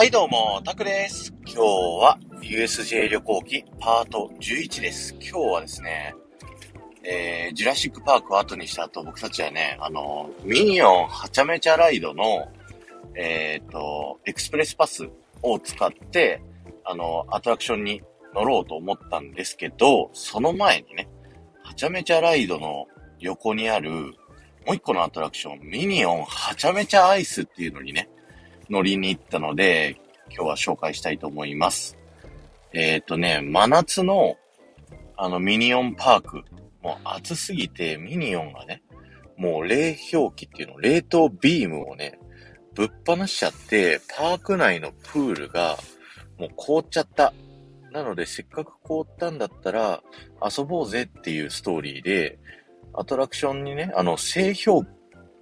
はいどうも、タクです。今日は USJ 旅行記パート11です。今日はですね、えー、ジュラシックパークを後にした後、僕たちはね、あの、ミニオンはちゃめちゃライドの、えっ、ー、と、エクスプレスパスを使って、あの、アトラクションに乗ろうと思ったんですけど、その前にね、はちゃめちゃライドの横にある、もう一個のアトラクション、ミニオンはちゃめちゃアイスっていうのにね、乗りに行ったので、今日は紹介したいと思います。えっ、ー、とね、真夏の、あの、ミニオンパーク、もう暑すぎて、ミニオンがね、もう冷氷機っていうの、冷凍ビームをね、ぶっ放しちゃって、パーク内のプールが、もう凍っちゃった。なので、せっかく凍ったんだったら、遊ぼうぜっていうストーリーで、アトラクションにね、あの、製氷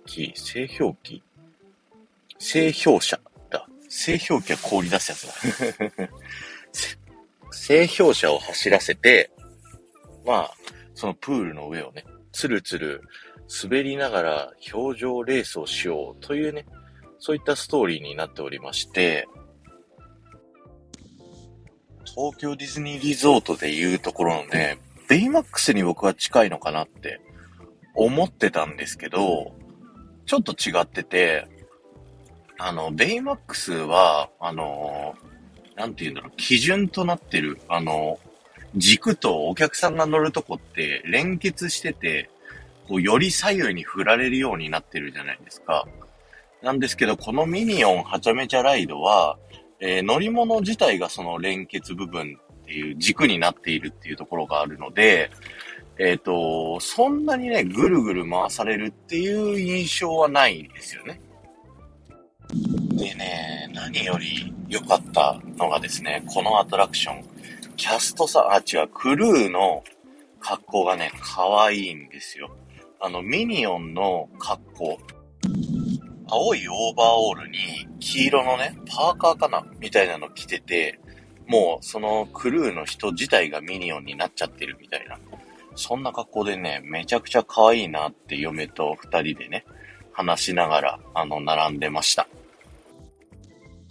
機、製氷機製氷車だ。製氷機は氷出すやつだ。製氷車を走らせて、まあ、そのプールの上をね、つるつる滑りながら表情レースをしようというね、そういったストーリーになっておりまして、東京ディズニーリゾートでいうところのね、ベイマックスに僕は近いのかなって思ってたんですけど、ちょっと違ってて、あの、ベイマックスは、あの、なんて言うんだろう、基準となってる、あの、軸とお客さんが乗るとこって連結してて、こう、より左右に振られるようになってるじゃないですか。なんですけど、このミニオンはちゃめちゃライドは、えー、乗り物自体がその連結部分っていう軸になっているっていうところがあるので、えっ、ー、と、そんなにね、ぐるぐる回されるっていう印象はないんですよね。でね、何より良かったのがですね、このアトラクション、キャストさ、あ、違う、クルーの格好がね、可愛いんですよ。あの、ミニオンの格好。青いオーバーオールに黄色のね、パーカーかなみたいなの着てて、もうそのクルーの人自体がミニオンになっちゃってるみたいな。そんな格好でね、めちゃくちゃ可愛いなって嫁と二人でね、話しながら、あの、並んでました。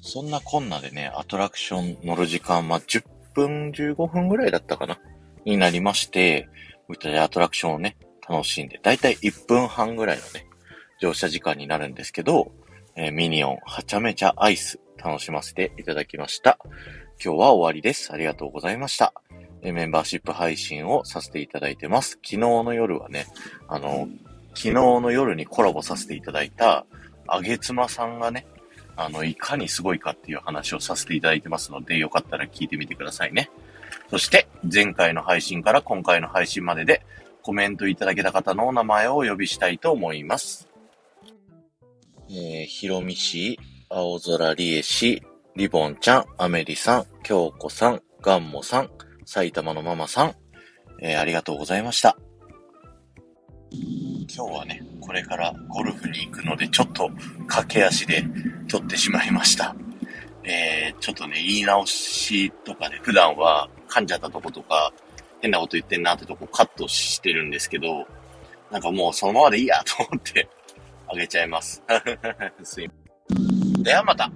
そんなこんなでね、アトラクション乗る時間、ま、10分、15分ぐらいだったかなになりまして、こういったアトラクションをね、楽しんで、だいたい1分半ぐらいのね、乗車時間になるんですけど、えー、ミニオンはちゃめちゃアイス楽しませていただきました。今日は終わりです。ありがとうございました。えー、メンバーシップ配信をさせていただいてます。昨日の夜はね、あの、昨日の夜にコラボさせていただいた、あげつまさんがね、あの、いかにすごいかっていう話をさせていただいてますので、よかったら聞いてみてくださいね。そして、前回の配信から今回の配信までで、コメントいただけた方のお名前をお呼びしたいと思います。えー、ひろみし、青空りえし、リボンちゃん、アメリさん、京子さん、ガンモさん、埼玉のママさん、えー、ありがとうございました。今日はね、これからゴルフに行くので、ちょっと駆け足で撮ってしまいました。えー、ちょっとね、言い直しとかで、普段は噛んじゃったとことか、変なこと言ってんなってとこカットしてるんですけど、なんかもうそのままでいいやと思ってあげちゃいます。すいません。ではまた。